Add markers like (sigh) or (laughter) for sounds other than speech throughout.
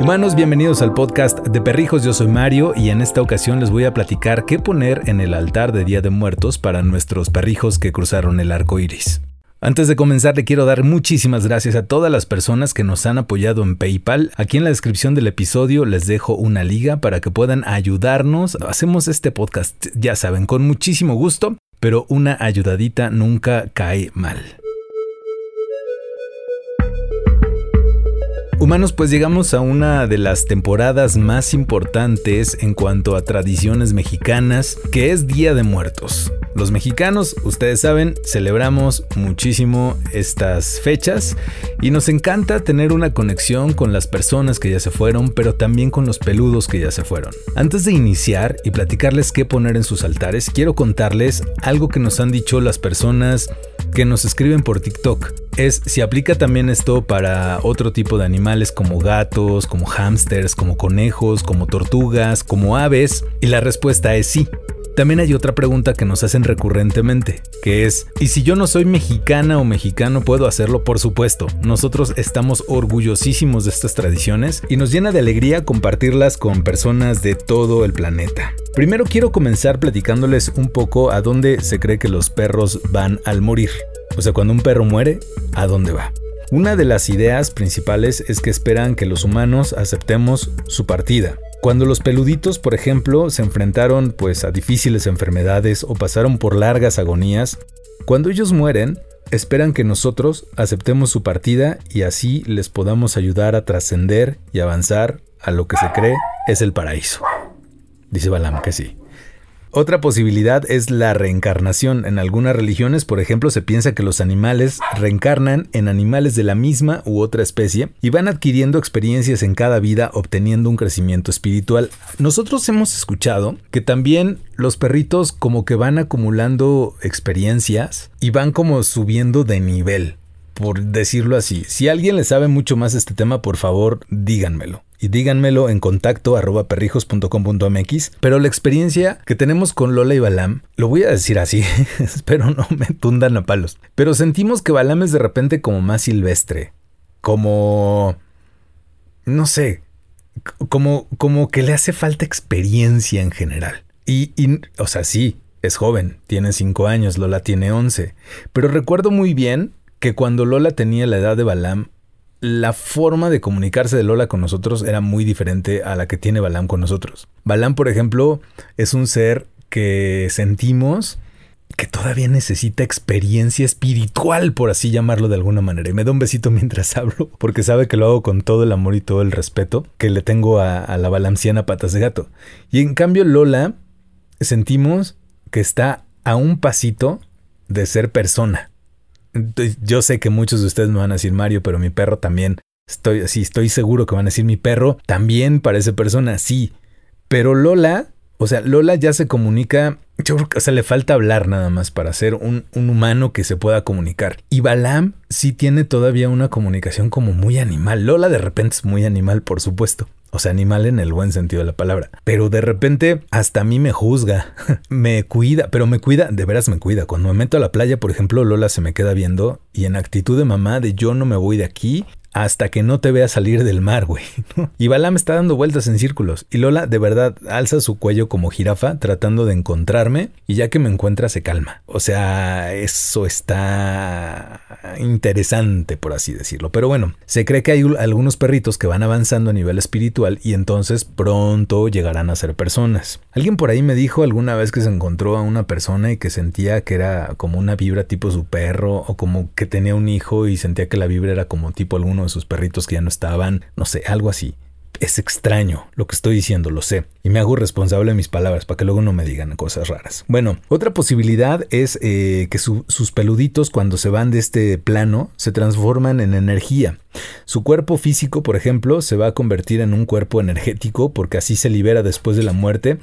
Humanos, bienvenidos al podcast de Perrijos, yo soy Mario y en esta ocasión les voy a platicar qué poner en el altar de Día de Muertos para nuestros perrijos que cruzaron el arco iris. Antes de comenzar, le quiero dar muchísimas gracias a todas las personas que nos han apoyado en PayPal. Aquí en la descripción del episodio les dejo una liga para que puedan ayudarnos. Hacemos este podcast, ya saben, con muchísimo gusto, pero una ayudadita nunca cae mal. Humanos, pues llegamos a una de las temporadas más importantes en cuanto a tradiciones mexicanas, que es Día de Muertos. Los mexicanos, ustedes saben, celebramos muchísimo estas fechas y nos encanta tener una conexión con las personas que ya se fueron, pero también con los peludos que ya se fueron. Antes de iniciar y platicarles qué poner en sus altares, quiero contarles algo que nos han dicho las personas que nos escriben por TikTok. Es si aplica también esto para otro tipo de animales como gatos, como hámsters, como conejos, como tortugas, como aves, y la respuesta es sí. También hay otra pregunta que nos hacen recurrentemente, que es, ¿y si yo no soy mexicana o mexicano puedo hacerlo? Por supuesto, nosotros estamos orgullosísimos de estas tradiciones y nos llena de alegría compartirlas con personas de todo el planeta. Primero quiero comenzar platicándoles un poco a dónde se cree que los perros van al morir. O sea, cuando un perro muere, ¿a dónde va? Una de las ideas principales es que esperan que los humanos aceptemos su partida, cuando los peluditos, por ejemplo, se enfrentaron pues a difíciles enfermedades o pasaron por largas agonías, cuando ellos mueren, esperan que nosotros aceptemos su partida y así les podamos ayudar a trascender y avanzar a lo que se cree es el paraíso. Dice Balam que sí. Otra posibilidad es la reencarnación. En algunas religiones, por ejemplo, se piensa que los animales reencarnan en animales de la misma u otra especie y van adquiriendo experiencias en cada vida obteniendo un crecimiento espiritual. Nosotros hemos escuchado que también los perritos como que van acumulando experiencias y van como subiendo de nivel por decirlo así. Si alguien le sabe mucho más este tema, por favor, díganmelo y díganmelo en contacto arroba perrijos.com.mx. Pero la experiencia que tenemos con Lola y Balam, lo voy a decir así, (laughs) espero no me tundan a palos. Pero sentimos que Balam es de repente como más silvestre, como... no sé, como, como que le hace falta experiencia en general. Y, o sea, sí, es joven, tiene 5 años, Lola tiene 11. Pero recuerdo muy bien que cuando Lola tenía la edad de Balam, la forma de comunicarse de Lola con nosotros era muy diferente a la que tiene Balam con nosotros. Balam, por ejemplo, es un ser que sentimos que todavía necesita experiencia espiritual, por así llamarlo de alguna manera. Y me da un besito (laughs) mientras hablo, porque sabe que lo hago con todo el amor y todo el respeto que le tengo a, a la balanciana patas de gato. Y en cambio Lola sentimos que está a un pasito de ser persona. Yo sé que muchos de ustedes me van a decir Mario, pero mi perro también. Estoy así, estoy seguro que van a decir mi perro también parece persona, sí. Pero Lola, o sea, Lola ya se comunica. Yo creo que, o sea, le falta hablar nada más para ser un, un humano que se pueda comunicar. Y Balam sí tiene todavía una comunicación como muy animal. Lola de repente es muy animal, por supuesto. O sea, animal en el buen sentido de la palabra. Pero de repente hasta a mí me juzga, (laughs) me cuida, pero me cuida, de veras me cuida. Cuando me meto a la playa, por ejemplo, Lola se me queda viendo y en actitud de mamá de yo no me voy de aquí hasta que no te vea salir del mar, güey. Y Balam está dando vueltas en círculos. Y Lola de verdad alza su cuello como jirafa tratando de encontrarme y ya que me encuentra se calma. O sea, eso está interesante, por así decirlo. Pero bueno, se cree que hay algunos perritos que van avanzando a nivel espiritual y entonces pronto llegarán a ser personas. Alguien por ahí me dijo alguna vez que se encontró a una persona y que sentía que era como una vibra tipo su perro o como que tenía un hijo y sentía que la vibra era como tipo alguno sus perritos que ya no estaban, no sé, algo así. Es extraño lo que estoy diciendo, lo sé, y me hago responsable de mis palabras para que luego no me digan cosas raras. Bueno, otra posibilidad es eh, que sus peluditos cuando se van de este plano se transforman en energía. Su cuerpo físico, por ejemplo, se va a convertir en un cuerpo energético porque así se libera después de la muerte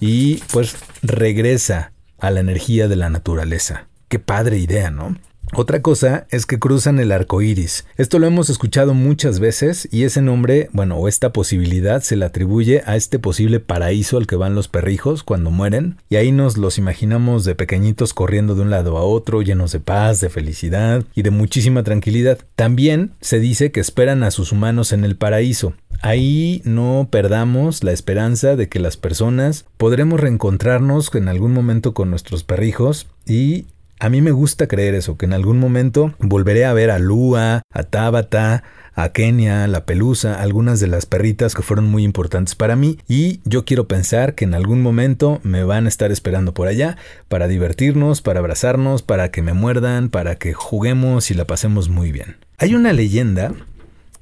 y pues regresa a la energía de la naturaleza. Qué padre idea, ¿no? Otra cosa es que cruzan el arco iris. Esto lo hemos escuchado muchas veces y ese nombre, bueno, o esta posibilidad se le atribuye a este posible paraíso al que van los perrijos cuando mueren, y ahí nos los imaginamos de pequeñitos corriendo de un lado a otro, llenos de paz, de felicidad y de muchísima tranquilidad. También se dice que esperan a sus humanos en el paraíso. Ahí no perdamos la esperanza de que las personas podremos reencontrarnos en algún momento con nuestros perrijos y a mí me gusta creer eso, que en algún momento volveré a ver a Lua, a Tabata, a Kenia, la Pelusa, algunas de las perritas que fueron muy importantes para mí y yo quiero pensar que en algún momento me van a estar esperando por allá para divertirnos, para abrazarnos, para que me muerdan, para que juguemos y la pasemos muy bien. Hay una leyenda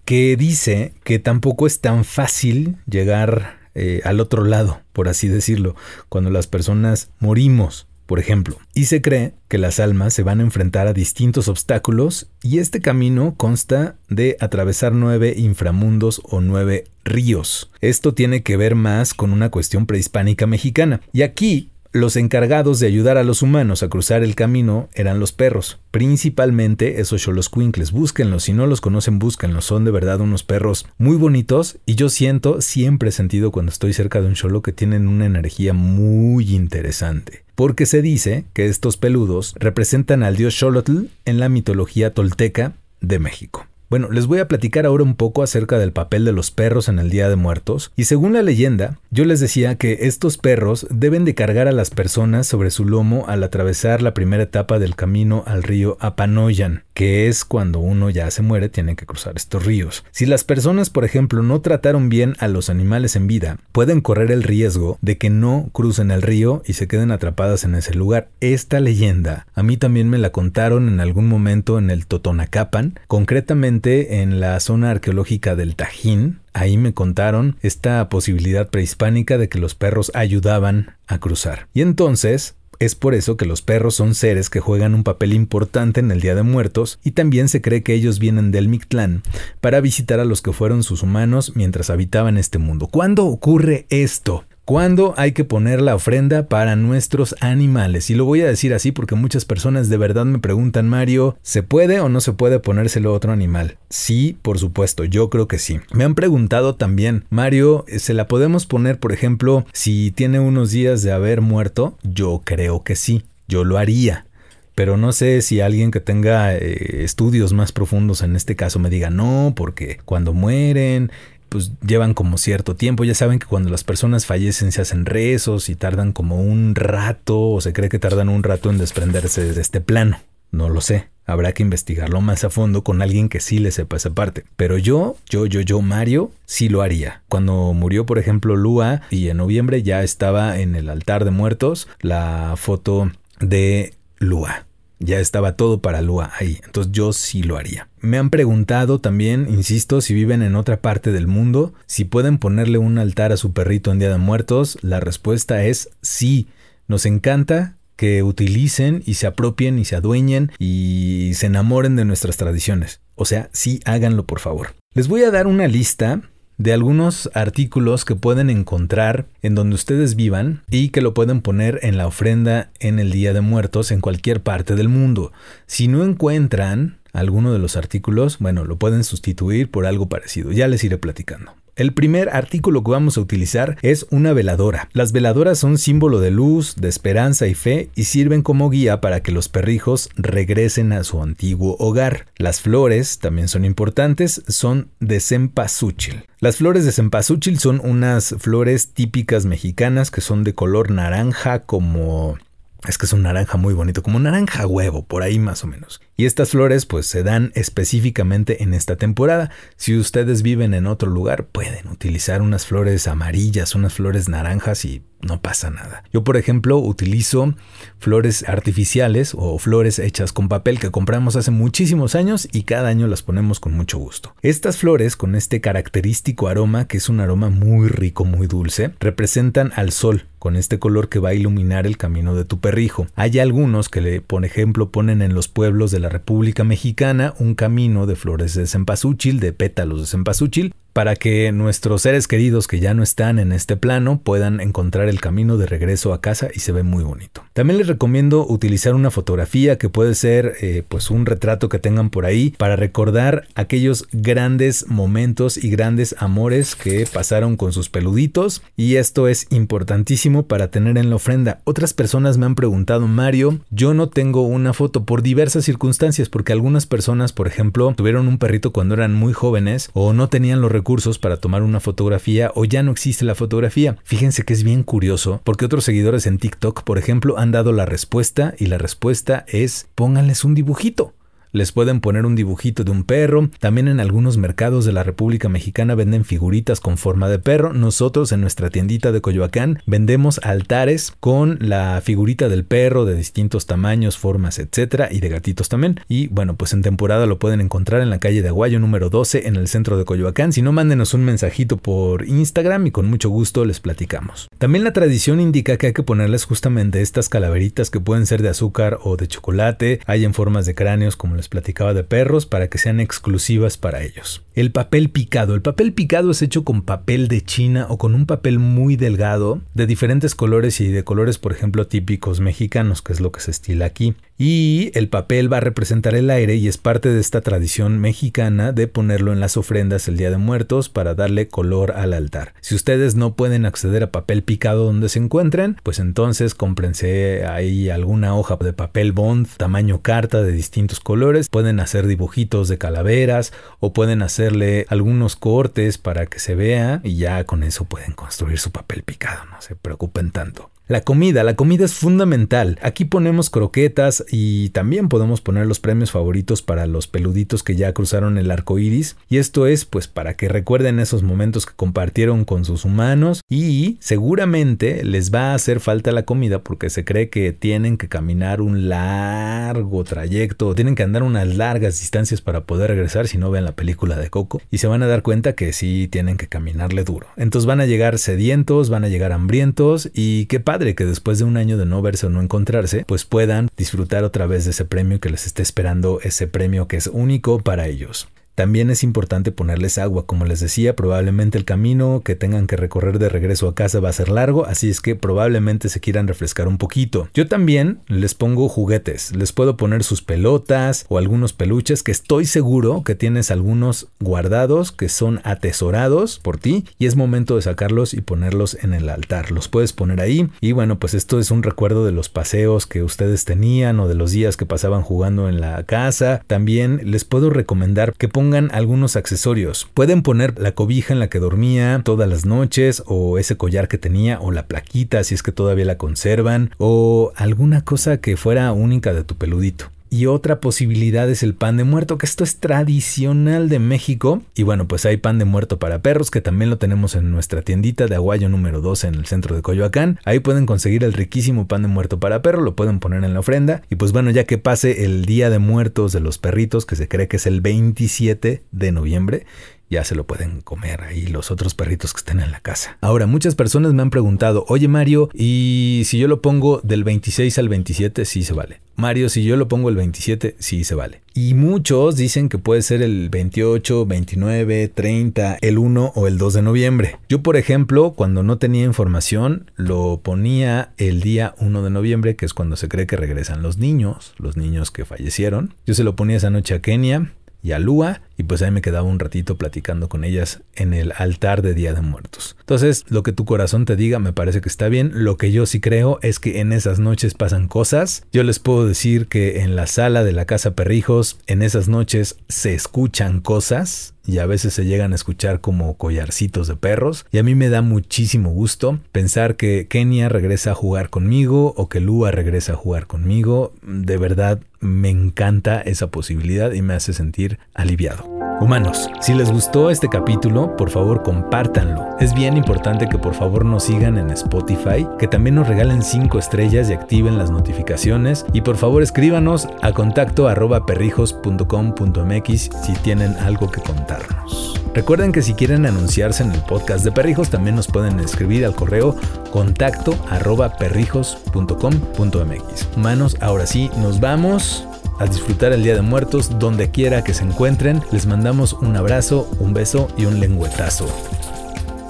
que dice que tampoco es tan fácil llegar eh, al otro lado, por así decirlo, cuando las personas morimos, por ejemplo. Y se cree que las almas se van a enfrentar a distintos obstáculos y este camino consta de atravesar nueve inframundos o nueve ríos. Esto tiene que ver más con una cuestión prehispánica mexicana. Y aquí los encargados de ayudar a los humanos a cruzar el camino eran los perros, principalmente esos choloscuincles. Búsquenlos, si no los conocen, búsquenlos. Son de verdad unos perros muy bonitos y yo siento, siempre he sentido cuando estoy cerca de un cholo que tienen una energía muy interesante. Porque se dice que estos peludos representan al dios Xolotl en la mitología tolteca de México. Bueno, les voy a platicar ahora un poco acerca del papel de los perros en el Día de Muertos. Y según la leyenda, yo les decía que estos perros deben de cargar a las personas sobre su lomo al atravesar la primera etapa del camino al río Apanoyan, que es cuando uno ya se muere, tiene que cruzar estos ríos. Si las personas, por ejemplo, no trataron bien a los animales en vida, pueden correr el riesgo de que no crucen el río y se queden atrapadas en ese lugar. Esta leyenda a mí también me la contaron en algún momento en el Totonacapan, concretamente en la zona arqueológica del Tajín, ahí me contaron esta posibilidad prehispánica de que los perros ayudaban a cruzar. Y entonces, es por eso que los perros son seres que juegan un papel importante en el Día de Muertos y también se cree que ellos vienen del Mictlán para visitar a los que fueron sus humanos mientras habitaban este mundo. ¿Cuándo ocurre esto? ¿Cuándo hay que poner la ofrenda para nuestros animales? Y lo voy a decir así porque muchas personas de verdad me preguntan, Mario, ¿se puede o no se puede ponérselo a otro animal? Sí, por supuesto, yo creo que sí. Me han preguntado también, Mario, ¿se la podemos poner, por ejemplo, si tiene unos días de haber muerto? Yo creo que sí, yo lo haría pero no sé si alguien que tenga eh, estudios más profundos en este caso me diga no, porque cuando mueren pues llevan como cierto tiempo. Ya saben que cuando las personas fallecen se hacen rezos y tardan como un rato o se cree que tardan un rato en desprenderse de este plano. No lo sé. Habrá que investigarlo más a fondo con alguien que sí le sepa esa parte. Pero yo, yo, yo, yo, Mario, sí lo haría. Cuando murió, por ejemplo, Lua y en noviembre ya estaba en el altar de muertos la foto de Lua. Ya estaba todo para Lua ahí, entonces yo sí lo haría. Me han preguntado también, insisto, si viven en otra parte del mundo, si pueden ponerle un altar a su perrito en Día de Muertos. La respuesta es sí. Nos encanta que utilicen y se apropien y se adueñen y se enamoren de nuestras tradiciones. O sea, sí háganlo por favor. Les voy a dar una lista de algunos artículos que pueden encontrar en donde ustedes vivan y que lo pueden poner en la ofrenda en el Día de Muertos en cualquier parte del mundo. Si no encuentran alguno de los artículos, bueno, lo pueden sustituir por algo parecido. Ya les iré platicando. El primer artículo que vamos a utilizar es una veladora. Las veladoras son símbolo de luz, de esperanza y fe y sirven como guía para que los perrijos regresen a su antiguo hogar. Las flores, también son importantes, son de cempasúchil. Las flores de cempasúchil son unas flores típicas mexicanas que son de color naranja como es que es un naranja muy bonito, como naranja huevo, por ahí más o menos. Y estas flores pues se dan específicamente en esta temporada. Si ustedes viven en otro lugar, pueden utilizar unas flores amarillas, unas flores naranjas y no pasa nada. Yo, por ejemplo, utilizo flores artificiales o flores hechas con papel que compramos hace muchísimos años y cada año las ponemos con mucho gusto. Estas flores, con este característico aroma, que es un aroma muy rico, muy dulce, representan al sol con este color que va a iluminar el camino de tu perrijo. Hay algunos que, le, por ejemplo, ponen en los pueblos de la República Mexicana un camino de flores de cempasúchil, de pétalos de cempasúchil, para que nuestros seres queridos que ya no están en este plano puedan encontrar el camino de regreso a casa y se ve muy bonito. También les recomiendo utilizar una fotografía que puede ser eh, pues un retrato que tengan por ahí para recordar aquellos grandes momentos y grandes amores que pasaron con sus peluditos y esto es importantísimo para tener en la ofrenda. Otras personas me han preguntado, Mario, yo no tengo una foto por diversas circunstancias porque algunas personas, por ejemplo, tuvieron un perrito cuando eran muy jóvenes o no tenían los recursos para tomar una fotografía o ya no existe la fotografía. Fíjense que es bien curioso porque otros seguidores en TikTok, por ejemplo, han dado la respuesta y la respuesta es pónganles un dibujito. Les pueden poner un dibujito de un perro. También en algunos mercados de la República Mexicana venden figuritas con forma de perro. Nosotros en nuestra tiendita de Coyoacán vendemos altares con la figurita del perro de distintos tamaños, formas, etcétera, y de gatitos también. Y bueno, pues en temporada lo pueden encontrar en la calle de Aguayo número 12 en el centro de Coyoacán. Si no, mándenos un mensajito por Instagram y con mucho gusto les platicamos. También la tradición indica que hay que ponerles justamente estas calaveritas que pueden ser de azúcar o de chocolate. Hay en formas de cráneos como platicaba de perros para que sean exclusivas para ellos. El papel picado. El papel picado es hecho con papel de China o con un papel muy delgado de diferentes colores y de colores por ejemplo típicos mexicanos, que es lo que se estila aquí. Y el papel va a representar el aire y es parte de esta tradición mexicana de ponerlo en las ofrendas el Día de Muertos para darle color al altar. Si ustedes no pueden acceder a papel picado donde se encuentren, pues entonces cómprense ahí alguna hoja de papel bond tamaño carta de distintos colores. Pueden hacer dibujitos de calaveras o pueden hacerle algunos cortes para que se vea y ya con eso pueden construir su papel picado. No se preocupen tanto. La comida, la comida es fundamental. Aquí ponemos croquetas y también podemos poner los premios favoritos para los peluditos que ya cruzaron el arco iris. Y esto es pues para que recuerden esos momentos que compartieron con sus humanos. Y seguramente les va a hacer falta la comida porque se cree que tienen que caminar un largo trayecto, tienen que andar unas largas distancias para poder regresar si no ven la película de Coco. Y se van a dar cuenta que sí tienen que caminarle duro. Entonces van a llegar sedientos, van a llegar hambrientos y qué padre que después de un año de no verse o no encontrarse, pues puedan disfrutar otra vez de ese premio que les esté esperando, ese premio que es único para ellos. También es importante ponerles agua, como les decía, probablemente el camino que tengan que recorrer de regreso a casa va a ser largo, así es que probablemente se quieran refrescar un poquito. Yo también les pongo juguetes, les puedo poner sus pelotas o algunos peluches que estoy seguro que tienes algunos guardados que son atesorados por ti y es momento de sacarlos y ponerlos en el altar. Los puedes poner ahí y bueno, pues esto es un recuerdo de los paseos que ustedes tenían o de los días que pasaban jugando en la casa. También les puedo recomendar que pongan pongan algunos accesorios. Pueden poner la cobija en la que dormía todas las noches o ese collar que tenía o la plaquita si es que todavía la conservan o alguna cosa que fuera única de tu peludito. Y otra posibilidad es el pan de muerto, que esto es tradicional de México. Y bueno, pues hay pan de muerto para perros, que también lo tenemos en nuestra tiendita de Aguayo número 12 en el centro de Coyoacán. Ahí pueden conseguir el riquísimo pan de muerto para perro, lo pueden poner en la ofrenda. Y pues bueno, ya que pase el Día de Muertos de los Perritos, que se cree que es el 27 de noviembre, ya se lo pueden comer ahí los otros perritos que estén en la casa. Ahora, muchas personas me han preguntado, oye Mario, ¿y si yo lo pongo del 26 al 27? Sí se vale. Mario, si yo lo pongo el 27, sí se vale. Y muchos dicen que puede ser el 28, 29, 30, el 1 o el 2 de noviembre. Yo, por ejemplo, cuando no tenía información, lo ponía el día 1 de noviembre, que es cuando se cree que regresan los niños, los niños que fallecieron. Yo se lo ponía esa noche a Kenia y a Lua y pues ahí me quedaba un ratito platicando con ellas en el altar de Día de Muertos. Entonces, lo que tu corazón te diga me parece que está bien. Lo que yo sí creo es que en esas noches pasan cosas. Yo les puedo decir que en la sala de la casa Perrijos, en esas noches se escuchan cosas y a veces se llegan a escuchar como collarcitos de perros. Y a mí me da muchísimo gusto pensar que Kenia regresa a jugar conmigo o que Lua regresa a jugar conmigo. De verdad me encanta esa posibilidad y me hace sentir aliviado. Humanos, si les gustó este capítulo, por favor compártanlo. Es bien importante que por favor nos sigan en Spotify, que también nos regalen 5 estrellas y activen las notificaciones. Y por favor escríbanos a contacto arroba perrijos.com.mx si tienen algo que contarnos. Recuerden que si quieren anunciarse en el podcast de Perrijos, también nos pueden escribir al correo contacto arroba perrijos.com.mx. Humanos, ahora sí, nos vamos a disfrutar el Día de Muertos donde quiera que se encuentren. Les mandamos un abrazo, un beso y un lengüetazo.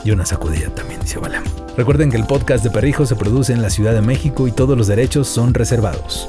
Y una sacudida también, dice Balam. Recuerden que el podcast de Perrijo se produce en la Ciudad de México y todos los derechos son reservados.